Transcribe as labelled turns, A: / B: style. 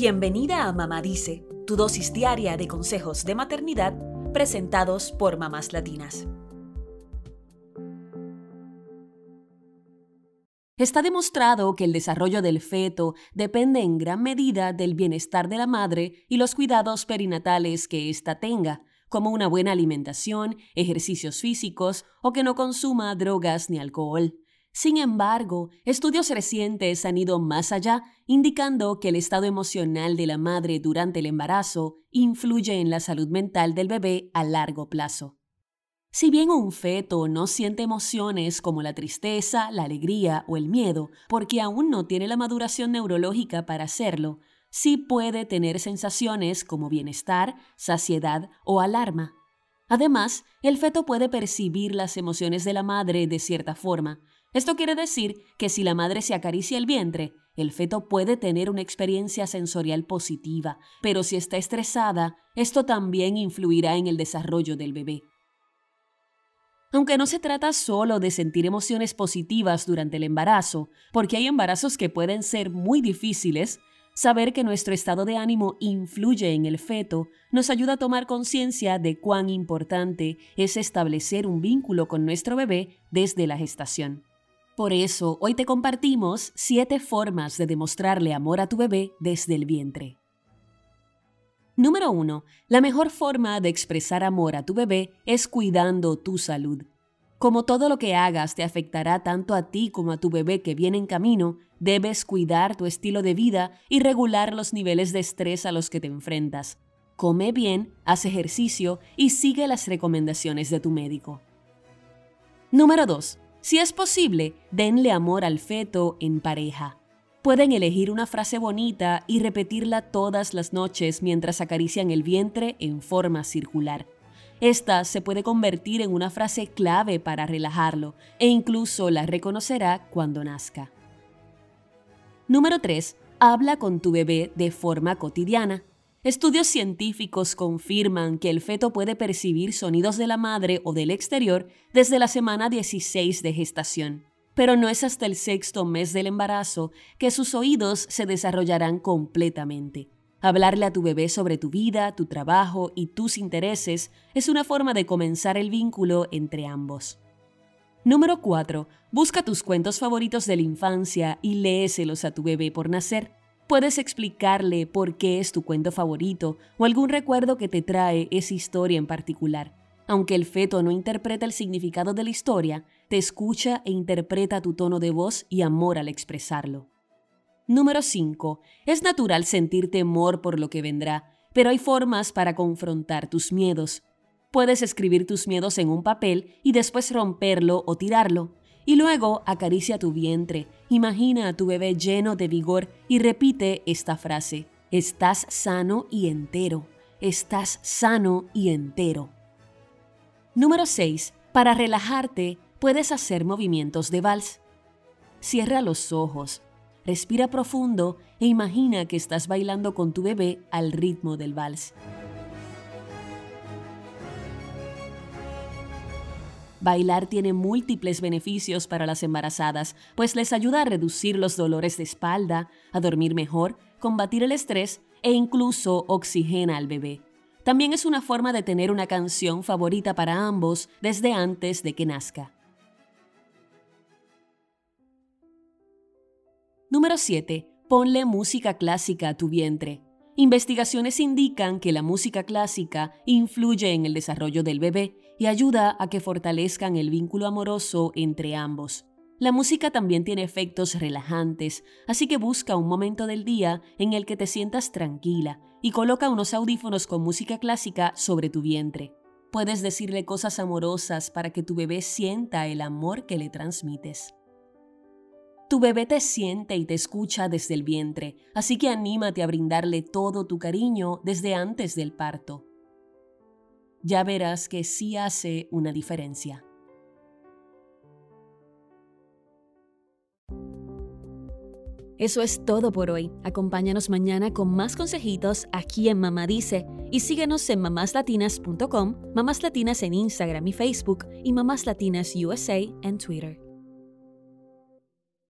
A: Bienvenida a Mamá Dice, tu dosis diaria de consejos de maternidad presentados por mamás latinas. Está demostrado que el desarrollo del feto depende en gran medida del bienestar de la madre y los cuidados perinatales que ésta tenga, como una buena alimentación, ejercicios físicos o que no consuma drogas ni alcohol. Sin embargo, estudios recientes han ido más allá, indicando que el estado emocional de la madre durante el embarazo influye en la salud mental del bebé a largo plazo. Si bien un feto no siente emociones como la tristeza, la alegría o el miedo, porque aún no tiene la maduración neurológica para hacerlo, sí puede tener sensaciones como bienestar, saciedad o alarma. Además, el feto puede percibir las emociones de la madre de cierta forma, esto quiere decir que si la madre se acaricia el vientre, el feto puede tener una experiencia sensorial positiva, pero si está estresada, esto también influirá en el desarrollo del bebé. Aunque no se trata solo de sentir emociones positivas durante el embarazo, porque hay embarazos que pueden ser muy difíciles, saber que nuestro estado de ánimo influye en el feto nos ayuda a tomar conciencia de cuán importante es establecer un vínculo con nuestro bebé desde la gestación. Por eso, hoy te compartimos 7 formas de demostrarle amor a tu bebé desde el vientre. Número 1. La mejor forma de expresar amor a tu bebé es cuidando tu salud. Como todo lo que hagas te afectará tanto a ti como a tu bebé que viene en camino, debes cuidar tu estilo de vida y regular los niveles de estrés a los que te enfrentas. Come bien, haz ejercicio y sigue las recomendaciones de tu médico. Número 2. Si es posible, denle amor al feto en pareja. Pueden elegir una frase bonita y repetirla todas las noches mientras acarician el vientre en forma circular. Esta se puede convertir en una frase clave para relajarlo e incluso la reconocerá cuando nazca. Número 3. Habla con tu bebé de forma cotidiana. Estudios científicos confirman que el feto puede percibir sonidos de la madre o del exterior desde la semana 16 de gestación, pero no es hasta el sexto mes del embarazo que sus oídos se desarrollarán completamente. Hablarle a tu bebé sobre tu vida, tu trabajo y tus intereses es una forma de comenzar el vínculo entre ambos. Número 4. Busca tus cuentos favoritos de la infancia y léeselos a tu bebé por nacer. Puedes explicarle por qué es tu cuento favorito o algún recuerdo que te trae esa historia en particular. Aunque el feto no interpreta el significado de la historia, te escucha e interpreta tu tono de voz y amor al expresarlo. Número 5. Es natural sentir temor por lo que vendrá, pero hay formas para confrontar tus miedos. Puedes escribir tus miedos en un papel y después romperlo o tirarlo. Y luego acaricia tu vientre, imagina a tu bebé lleno de vigor y repite esta frase. Estás sano y entero. Estás sano y entero. Número 6. Para relajarte, puedes hacer movimientos de vals. Cierra los ojos, respira profundo e imagina que estás bailando con tu bebé al ritmo del vals. Bailar tiene múltiples beneficios para las embarazadas, pues les ayuda a reducir los dolores de espalda, a dormir mejor, combatir el estrés e incluso oxigena al bebé. También es una forma de tener una canción favorita para ambos desde antes de que nazca. Número 7. Ponle música clásica a tu vientre. Investigaciones indican que la música clásica influye en el desarrollo del bebé y ayuda a que fortalezcan el vínculo amoroso entre ambos. La música también tiene efectos relajantes, así que busca un momento del día en el que te sientas tranquila y coloca unos audífonos con música clásica sobre tu vientre. Puedes decirle cosas amorosas para que tu bebé sienta el amor que le transmites. Tu bebé te siente y te escucha desde el vientre, así que anímate a brindarle todo tu cariño desde antes del parto. Ya verás que sí hace una diferencia. Eso es todo por hoy. Acompáñanos mañana con más consejitos aquí en Mamá Dice y síguenos en mamáslatinas.com, Mamás Latinas en Instagram y Facebook y Mamás Latinas USA en Twitter.